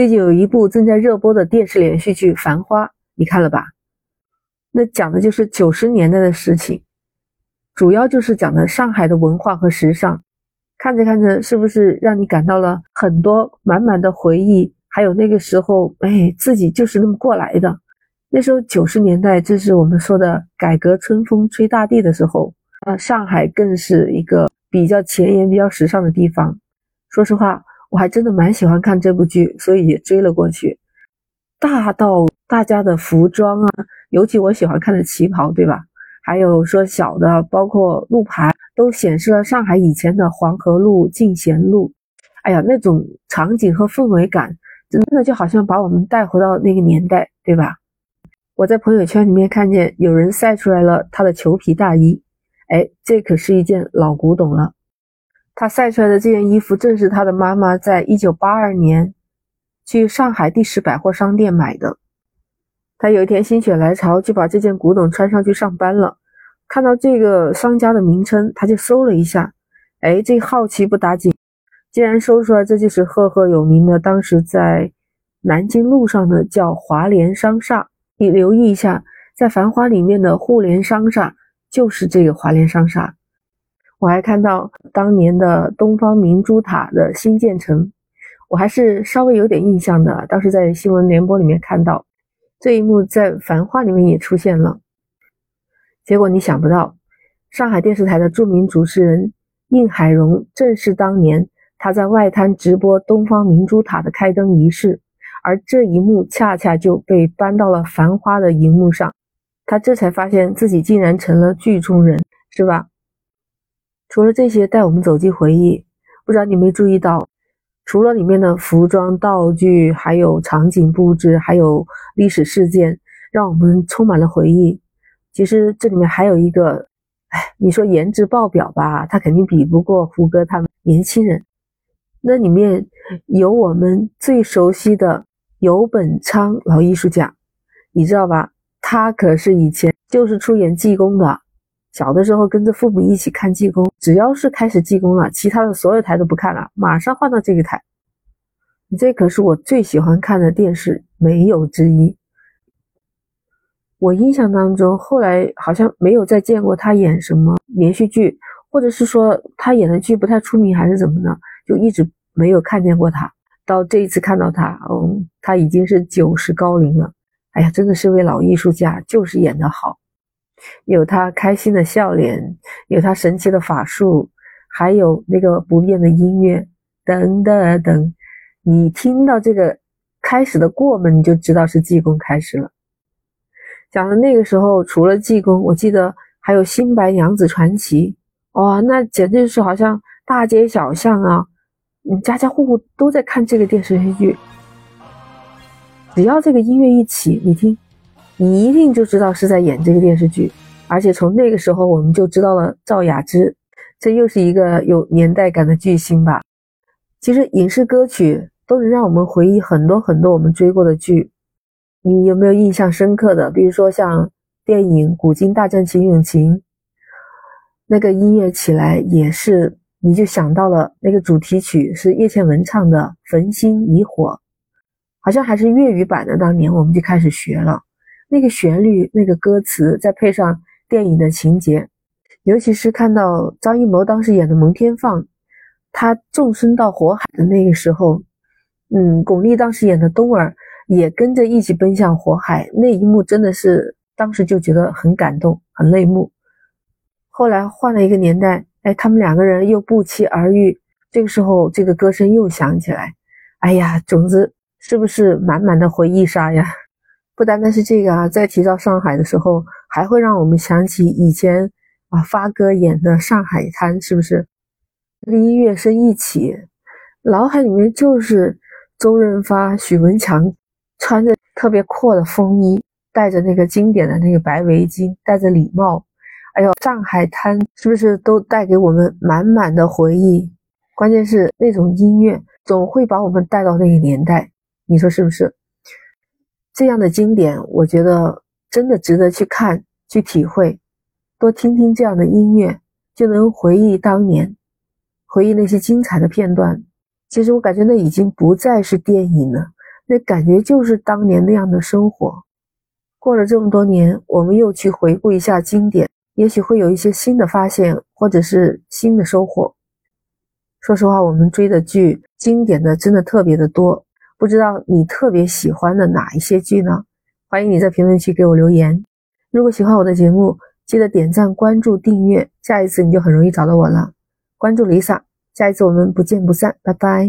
最近有一部正在热播的电视连续剧《繁花》，你看了吧？那讲的就是九十年代的事情，主要就是讲的上海的文化和时尚。看着看着，是不是让你感到了很多满满的回忆？还有那个时候，哎，自己就是那么过来的。那时候九十年代，这是我们说的改革春风吹大地的时候，啊，上海更是一个比较前沿、比较时尚的地方。说实话，我还真的蛮喜欢看这部剧，所以也追了过去。大到大家的服装啊，尤其我喜欢看的旗袍，对吧？还有说小的，包括路牌。都显示了上海以前的黄河路、进贤路，哎呀，那种场景和氛围感，真的就好像把我们带回到那个年代，对吧？我在朋友圈里面看见有人晒出来了他的裘皮大衣，哎，这可是一件老古董了。他晒出来的这件衣服，正是他的妈妈在一九八二年去上海第十百货商店买的。他有一天心血来潮，就把这件古董穿上去上班了。看到这个商家的名称，他就搜了一下，哎，这好奇不打紧，竟然搜出来这就是赫赫有名的，当时在南京路上的叫华联商厦。你留意一下，在《繁花》里面的互联商厦就是这个华联商厦。我还看到当年的东方明珠塔的新建成，我还是稍微有点印象的。当时在新闻联播里面看到这一幕，在《繁花》里面也出现了。结果你想不到，上海电视台的著名主持人应海荣正是当年他在外滩直播东方明珠塔的开灯仪式，而这一幕恰恰就被搬到了《繁花》的荧幕上，他这才发现自己竟然成了剧中人，是吧？除了这些带我们走进回忆，不知道你没注意到，除了里面的服装、道具，还有场景布置，还有历史事件，让我们充满了回忆。其实这里面还有一个，哎，你说颜值爆表吧，他肯定比不过胡歌他们年轻人。那里面有我们最熟悉的游本昌老艺术家，你知道吧？他可是以前就是出演济公的，小的时候跟着父母一起看济公，只要是开始济公了，其他的所有台都不看了，马上换到这个台。这可是我最喜欢看的电视，没有之一。我印象当中，后来好像没有再见过他演什么连续剧，或者是说他演的剧不太出名，还是怎么呢？就一直没有看见过他。到这一次看到他，嗯，他已经是九十高龄了。哎呀，真的是位老艺术家，就是演得好，有他开心的笑脸，有他神奇的法术，还有那个不变的音乐，噔噔噔。你听到这个开始的过门，你就知道是济公开始了。讲的那个时候，除了济公，我记得还有《新白娘子传奇》哇，那简直是好像大街小巷啊，你，家家户户都在看这个电视剧。只要这个音乐一起，你听，你一定就知道是在演这个电视剧。而且从那个时候，我们就知道了赵雅芝，这又是一个有年代感的巨星吧。其实影视歌曲都能让我们回忆很多很多我们追过的剧。你有没有印象深刻的？比如说像电影《古今大战秦俑情》，那个音乐起来也是，你就想到了那个主题曲是叶倩文唱的《焚心以火》，好像还是粤语版的。当年我们就开始学了那个旋律、那个歌词，再配上电影的情节，尤其是看到张艺谋当时演的《蒙天放》，他纵身到火海的那个时候，嗯，巩俐当时演的冬儿。也跟着一起奔向火海，那一幕真的是当时就觉得很感动，很泪目。后来换了一个年代，哎，他们两个人又不期而遇，这个时候这个歌声又响起来，哎呀，总之是不是满满的回忆杀呀？不单单是这个啊，在提到上海的时候，还会让我们想起以前啊发哥演的《上海滩》，是不是？那个音乐声一起，脑海里面就是周润发、许文强。穿着特别阔的风衣，戴着那个经典的那个白围巾，戴着礼帽，哎呦，上海滩是不是都带给我们满满的回忆？关键是那种音乐总会把我们带到那个年代，你说是不是？这样的经典，我觉得真的值得去看、去体会，多听听这样的音乐，就能回忆当年，回忆那些精彩的片段。其实我感觉那已经不再是电影了。那感觉就是当年那样的生活。过了这么多年，我们又去回顾一下经典，也许会有一些新的发现，或者是新的收获。说实话，我们追的剧经典的真的特别的多，不知道你特别喜欢的哪一些剧呢？欢迎你在评论区给我留言。如果喜欢我的节目，记得点赞、关注、订阅，下一次你就很容易找到我了。关注 Lisa，下一次我们不见不散，拜拜。